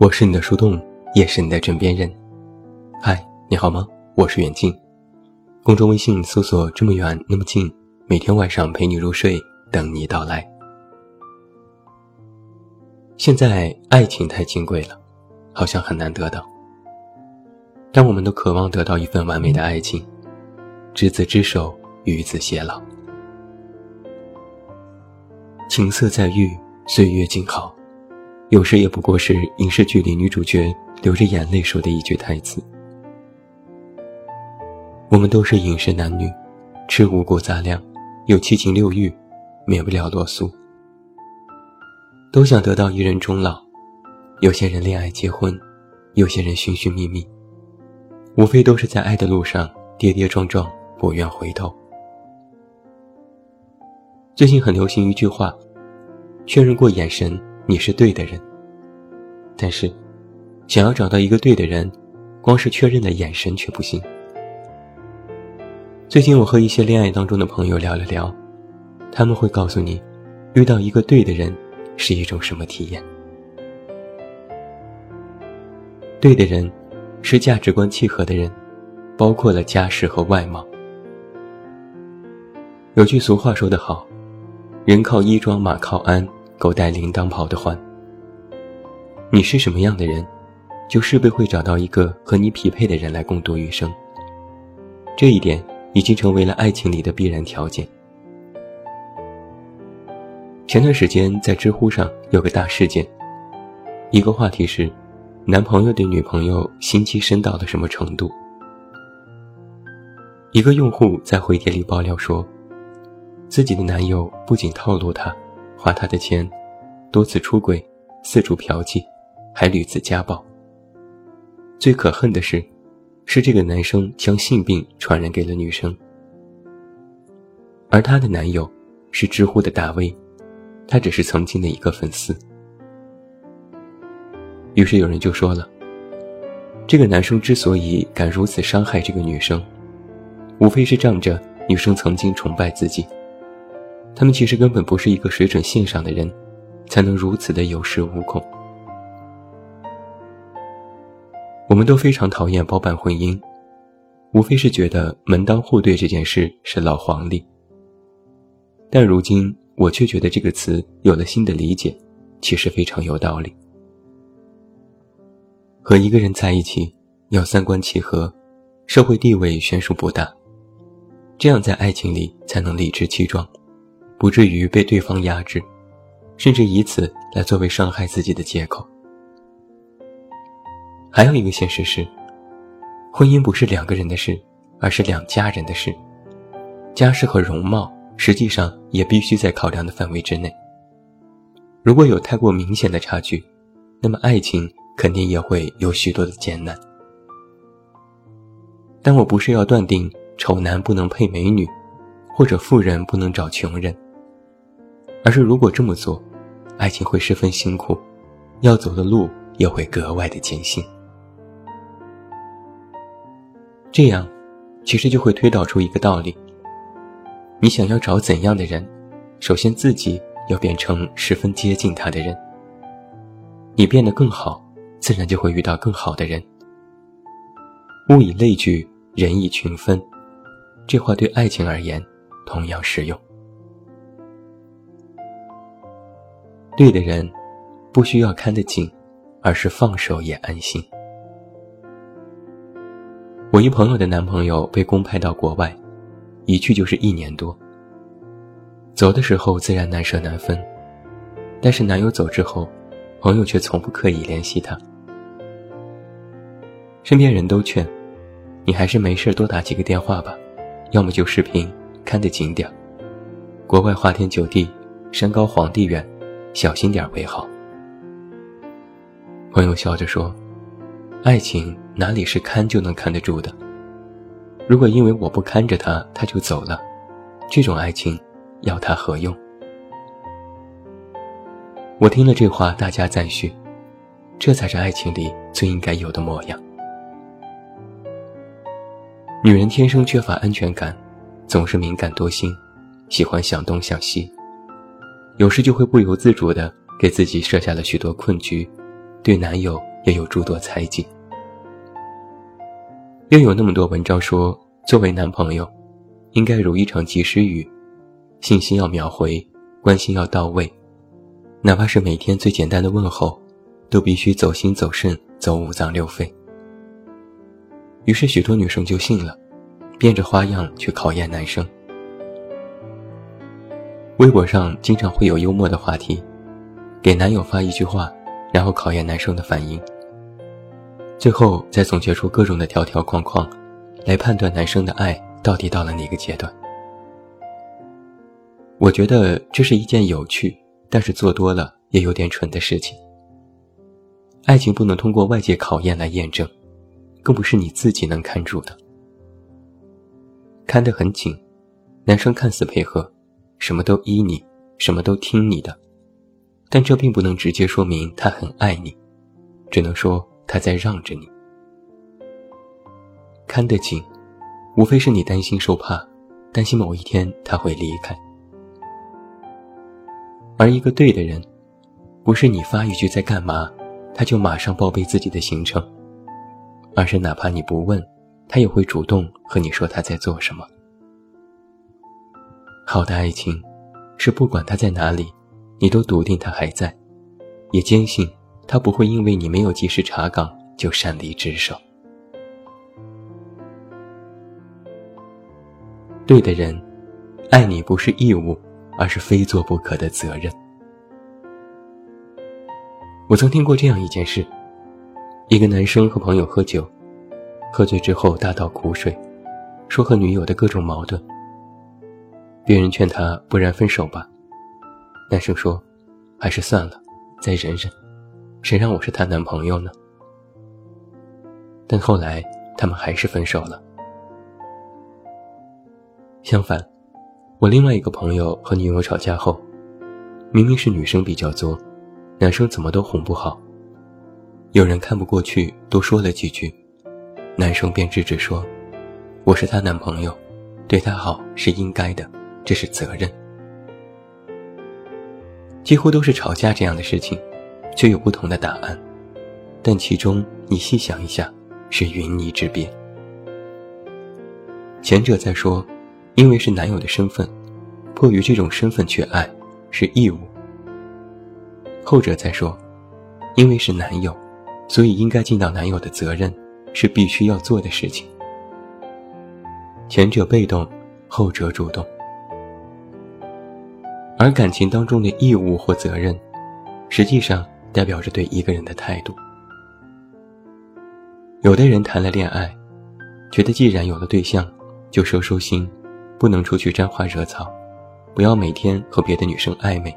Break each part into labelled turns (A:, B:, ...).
A: 我是你的树洞，也是你的枕边人。嗨，你好吗？我是远近。公众微信搜索“这么远那么近”，每天晚上陪你入睡，等你到来。现在爱情太金贵了，好像很难得到。但我们都渴望得到一份完美的爱情，执子之手，与子偕老。情色在御，岁月静好。有时也不过是影视剧里女主角流着眼泪说的一句台词。我们都是饮食男女，吃五谷杂粮，有七情六欲，免不了啰嗦。都想得到一人终老，有些人恋爱结婚，有些人寻寻觅觅，无非都是在爱的路上跌跌撞撞，不愿回头。最近很流行一句话：确认过眼神。你是对的人，但是，想要找到一个对的人，光是确认的眼神却不行。最近我和一些恋爱当中的朋友聊了聊，他们会告诉你，遇到一个对的人是一种什么体验。对的人，是价值观契合的人，包括了家世和外貌。有句俗话说得好，人靠衣装，马靠鞍。狗带铃铛跑得欢。你是什么样的人，就势必会找到一个和你匹配的人来共度余生。这一点已经成为了爱情里的必然条件。前段时间在知乎上有个大事件，一个话题是：男朋友对女朋友心机深到了什么程度？一个用户在回帖里爆料说，自己的男友不仅套路她。花他的钱，多次出轨，四处嫖妓，还屡次家暴。最可恨的是，是这个男生将性病传染给了女生。而她的男友是知乎的大 V，他只是曾经的一个粉丝。于是有人就说了，这个男生之所以敢如此伤害这个女生，无非是仗着女生曾经崇拜自己。他们其实根本不是一个水准线上的人，才能如此的有恃无恐。我们都非常讨厌包办婚姻，无非是觉得门当户对这件事是老黄历。但如今我却觉得这个词有了新的理解，其实非常有道理。和一个人在一起，要三观契合，社会地位悬殊不大，这样在爱情里才能理直气壮。不至于被对方压制，甚至以此来作为伤害自己的借口。还有一个现实是，婚姻不是两个人的事，而是两家人的事。家世和容貌实际上也必须在考量的范围之内。如果有太过明显的差距，那么爱情肯定也会有许多的艰难。但我不是要断定丑男不能配美女，或者富人不能找穷人。而是，如果这么做，爱情会十分辛苦，要走的路也会格外的艰辛。这样，其实就会推导出一个道理：你想要找怎样的人，首先自己要变成十分接近他的人。你变得更好，自然就会遇到更好的人。物以类聚，人以群分，这话对爱情而言同样适用。对的人，不需要看得紧，而是放手也安心。我一朋友的男朋友被公派到国外，一去就是一年多。走的时候自然难舍难分，但是男友走之后，朋友却从不刻意联系他。身边人都劝，你还是没事多打几个电话吧，要么就视频，看得紧点。国外花天酒地，山高皇帝远。小心点为好。朋友笑着说：“爱情哪里是看就能看得住的？如果因为我不看着他，他就走了，这种爱情要他何用？”我听了这话，大家赞许。这才是爱情里最应该有的模样。女人天生缺乏安全感，总是敏感多心，喜欢想东想西。有时就会不由自主地给自己设下了许多困局，对男友也有诸多猜忌。又有那么多文章说，作为男朋友，应该如一场及时雨，信息要秒回，关心要到位，哪怕是每天最简单的问候，都必须走心走肾走五脏六腑。于是许多女生就信了，变着花样去考验男生。微博上经常会有幽默的话题，给男友发一句话，然后考验男生的反应。最后再总结出各种的条条框框，来判断男生的爱到底到了哪个阶段。我觉得这是一件有趣，但是做多了也有点蠢的事情。爱情不能通过外界考验来验证，更不是你自己能看住的。看得很紧，男生看似配合，什么都依你，什么都听你的，但这并不能直接说明他很爱你，只能说。他在让着你，看得紧，无非是你担心受怕，担心某一天他会离开。而一个对的人，不是你发一句在干嘛，他就马上报备自己的行程，而是哪怕你不问，他也会主动和你说他在做什么。好的爱情，是不管他在哪里，你都笃定他还在，也坚信。他不会因为你没有及时查岗就擅离职守。对的人，爱你不是义务，而是非做不可的责任。我曾听过这样一件事：一个男生和朋友喝酒，喝醉之后大倒苦水，说和女友的各种矛盾。别人劝他，不然分手吧。男生说，还是算了，再忍忍。谁让我是她男朋友呢？但后来他们还是分手了。相反，我另外一个朋友和女友吵架后，明明是女生比较作，男生怎么都哄不好。有人看不过去，多说了几句，男生便制止说：“我是她男朋友，对她好是应该的，这是责任。”几乎都是吵架这样的事情。却有不同的答案，但其中你细想一下，是云泥之别。前者在说，因为是男友的身份，迫于这种身份去爱是义务；后者在说，因为是男友，所以应该尽到男友的责任，是必须要做的事情。前者被动，后者主动，而感情当中的义务或责任，实际上。代表着对一个人的态度。有的人谈了恋爱，觉得既然有了对象，就收收心，不能出去沾花惹草，不要每天和别的女生暧昧，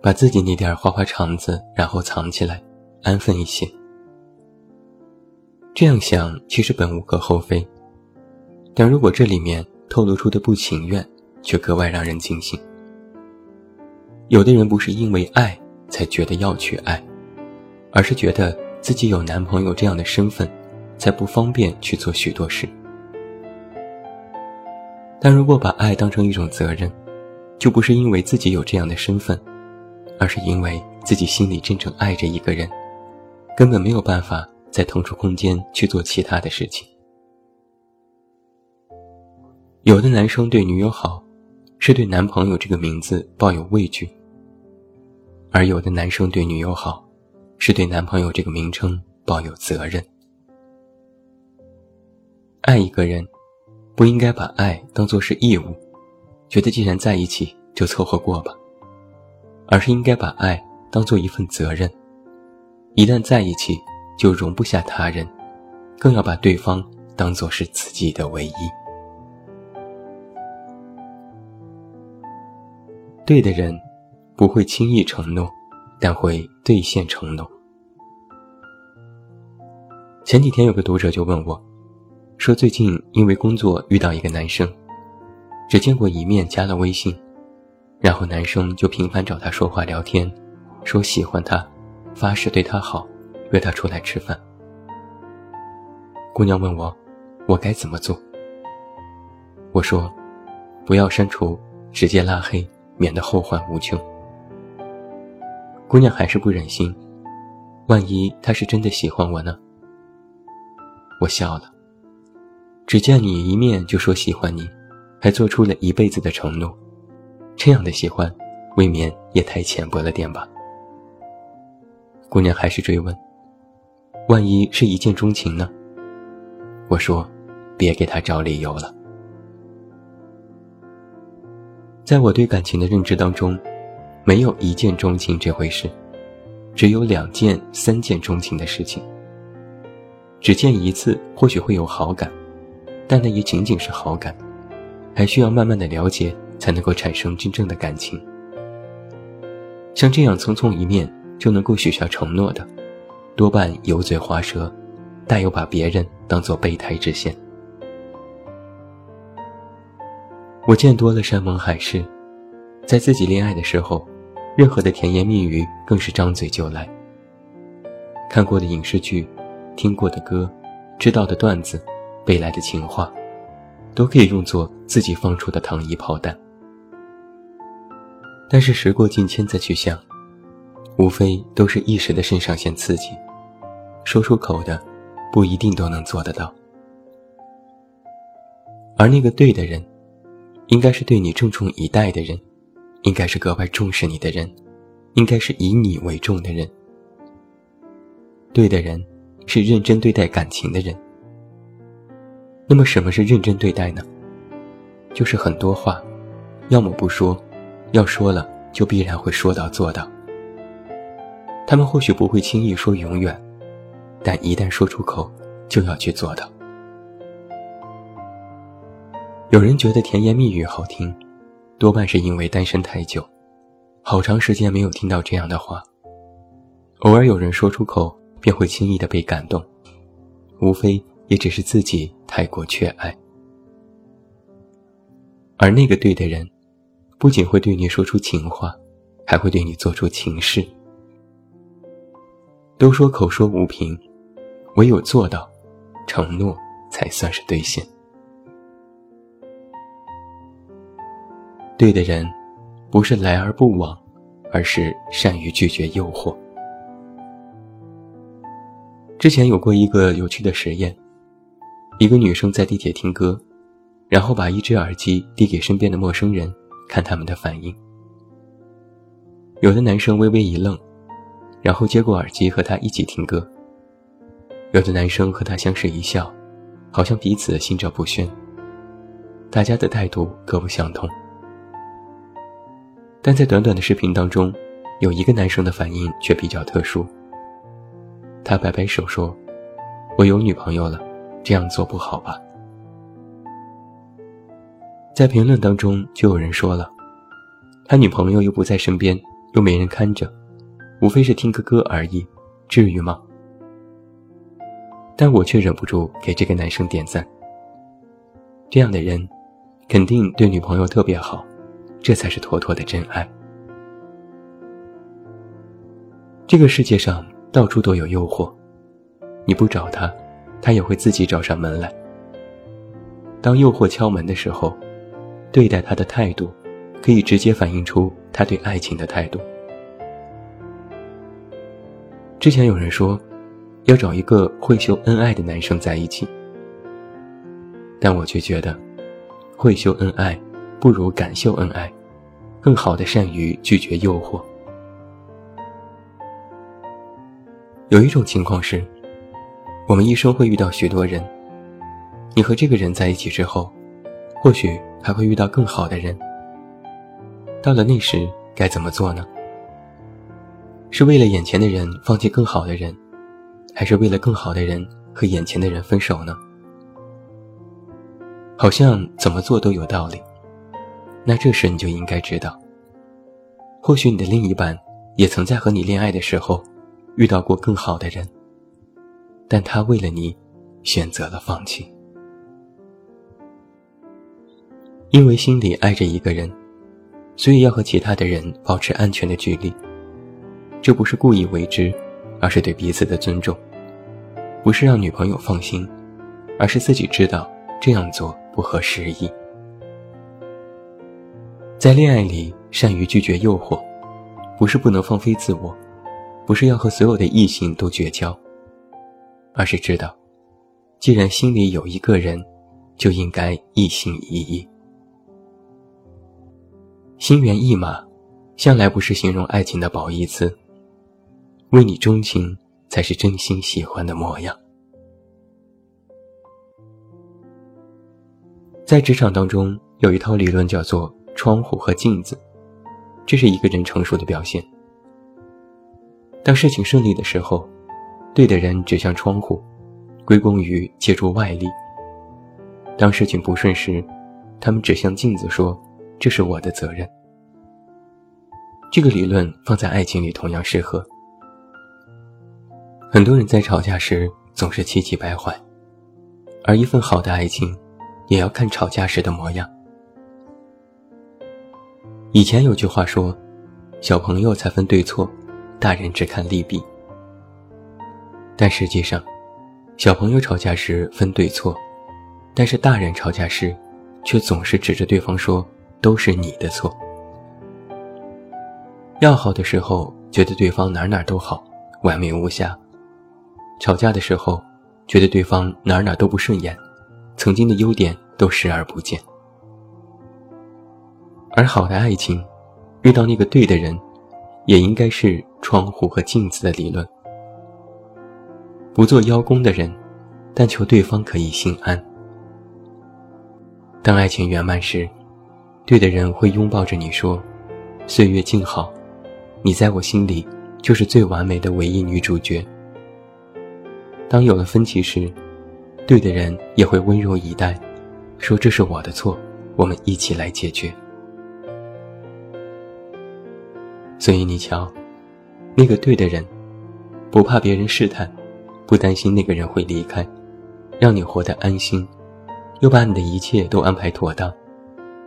A: 把自己那点花花肠子然后藏起来，安分一些。这样想其实本无可厚非，但如果这里面透露出的不情愿，却格外让人惊醒。有的人不是因为爱。才觉得要去爱，而是觉得自己有男朋友这样的身份，才不方便去做许多事。但如果把爱当成一种责任，就不是因为自己有这样的身份，而是因为自己心里真正爱着一个人，根本没有办法再腾出空间去做其他的事情。有的男生对女友好，是对男朋友这个名字抱有畏惧。而有的男生对女友好，是对男朋友这个名称抱有责任。爱一个人，不应该把爱当作是义务，觉得既然在一起就凑合过吧，而是应该把爱当做一份责任。一旦在一起，就容不下他人，更要把对方当做是自己的唯一。对的人。不会轻易承诺，但会兑现承诺。前几天有个读者就问我，说最近因为工作遇到一个男生，只见过一面，加了微信，然后男生就频繁找她说话聊天，说喜欢她，发誓对她好，约她出来吃饭。姑娘问我，我该怎么做？我说，不要删除，直接拉黑，免得后患无穷。姑娘还是不忍心，万一他是真的喜欢我呢？我笑了。只见你一面就说喜欢你，还做出了一辈子的承诺，这样的喜欢，未免也太浅薄了点吧？姑娘还是追问：“万一是一见钟情呢？”我说：“别给他找理由了。”在我对感情的认知当中，没有一见钟情这回事，只有两见、三见钟情的事情。只见一次或许会有好感，但那也仅仅是好感，还需要慢慢的了解才能够产生真正的感情。像这样匆匆一面就能够许下承诺的，多半油嘴滑舌，大有把别人当做备胎之嫌。我见多了山盟海誓，在自己恋爱的时候，任何的甜言蜜语更是张嘴就来。看过的影视剧，听过的歌，知道的段子，背来的情话，都可以用作自己放出的糖衣炮弹。但是时过境迁再去想，无非都是一时的肾上腺刺激，说出口的，不一定都能做得到。而那个对的人。应该是对你郑重以待的人，应该是格外重视你的人，应该是以你为重的人。对的人，是认真对待感情的人。那么，什么是认真对待呢？就是很多话，要么不说，要说了就必然会说到做到。他们或许不会轻易说永远，但一旦说出口，就要去做到。有人觉得甜言蜜语好听，多半是因为单身太久，好长时间没有听到这样的话。偶尔有人说出口，便会轻易的被感动，无非也只是自己太过缺爱。而那个对的人，不仅会对你说出情话，还会对你做出情事。都说口说无凭，唯有做到，承诺才算是兑现。对的人，不是来而不往，而是善于拒绝诱惑。之前有过一个有趣的实验，一个女生在地铁听歌，然后把一只耳机递给身边的陌生人，看他们的反应。有的男生微微一愣，然后接过耳机和她一起听歌；有的男生和她相视一笑，好像彼此心照不宣。大家的态度各不相同。但在短短的视频当中，有一个男生的反应却比较特殊。他摆摆手说：“我有女朋友了，这样做不好吧？”在评论当中就有人说了：“他女朋友又不在身边，又没人看着，无非是听个歌而已，至于吗？”但我却忍不住给这个男生点赞。这样的人，肯定对女朋友特别好。这才是妥妥的真爱。这个世界上到处都有诱惑，你不找他，他也会自己找上门来。当诱惑敲门的时候，对待他的态度，可以直接反映出他对爱情的态度。之前有人说，要找一个会秀恩爱的男生在一起，但我却觉得，会秀恩爱。不如敢秀恩爱，更好的善于拒绝诱惑。有一种情况是，我们一生会遇到许多人，你和这个人在一起之后，或许还会遇到更好的人。到了那时该怎么做呢？是为了眼前的人放弃更好的人，还是为了更好的人和眼前的人分手呢？好像怎么做都有道理。那这时你就应该知道，或许你的另一半也曾在和你恋爱的时候遇到过更好的人，但他为了你选择了放弃，因为心里爱着一个人，所以要和其他的人保持安全的距离。这不是故意为之，而是对彼此的尊重；不是让女朋友放心，而是自己知道这样做不合时宜。在恋爱里，善于拒绝诱惑，不是不能放飞自我，不是要和所有的异性都绝交，而是知道，既然心里有一个人，就应该一心一意。心猿意马，向来不是形容爱情的褒义词。为你钟情，才是真心喜欢的模样。在职场当中，有一套理论叫做“窗户和镜子”，这是一个人成熟的表现。当事情顺利的时候，对的人指向窗户，归功于借助外力；当事情不顺时，他们指向镜子说。这是我的责任。这个理论放在爱情里同样适合。很多人在吵架时总是气急败坏，而一份好的爱情，也要看吵架时的模样。以前有句话说：“小朋友才分对错，大人只看利弊。”但实际上，小朋友吵架时分对错，但是大人吵架时，却总是指着对方说。都是你的错。要好的时候，觉得对方哪哪都好，完美无瑕；吵架的时候，觉得对方哪哪都不顺眼，曾经的优点都视而不见。而好的爱情，遇到那个对的人，也应该是窗户和镜子的理论。不做邀功的人，但求对方可以心安。当爱情圆满时。对的人会拥抱着你说：“岁月静好，你在我心里就是最完美的唯一女主角。”当有了分歧时，对的人也会温柔以待，说：“这是我的错，我们一起来解决。”所以你瞧，那个对的人，不怕别人试探，不担心那个人会离开，让你活得安心，又把你的一切都安排妥当。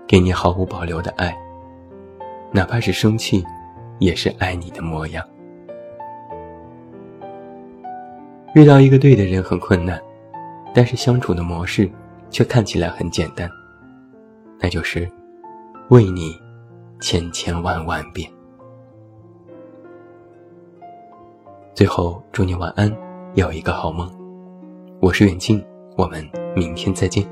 A: 给你毫无保留的爱，哪怕是生气，也是爱你的模样。遇到一个对的人很困难，但是相处的模式却看起来很简单，那就是为你千千万万遍。最后，祝你晚安，有一个好梦。我是远近，我们明天再见。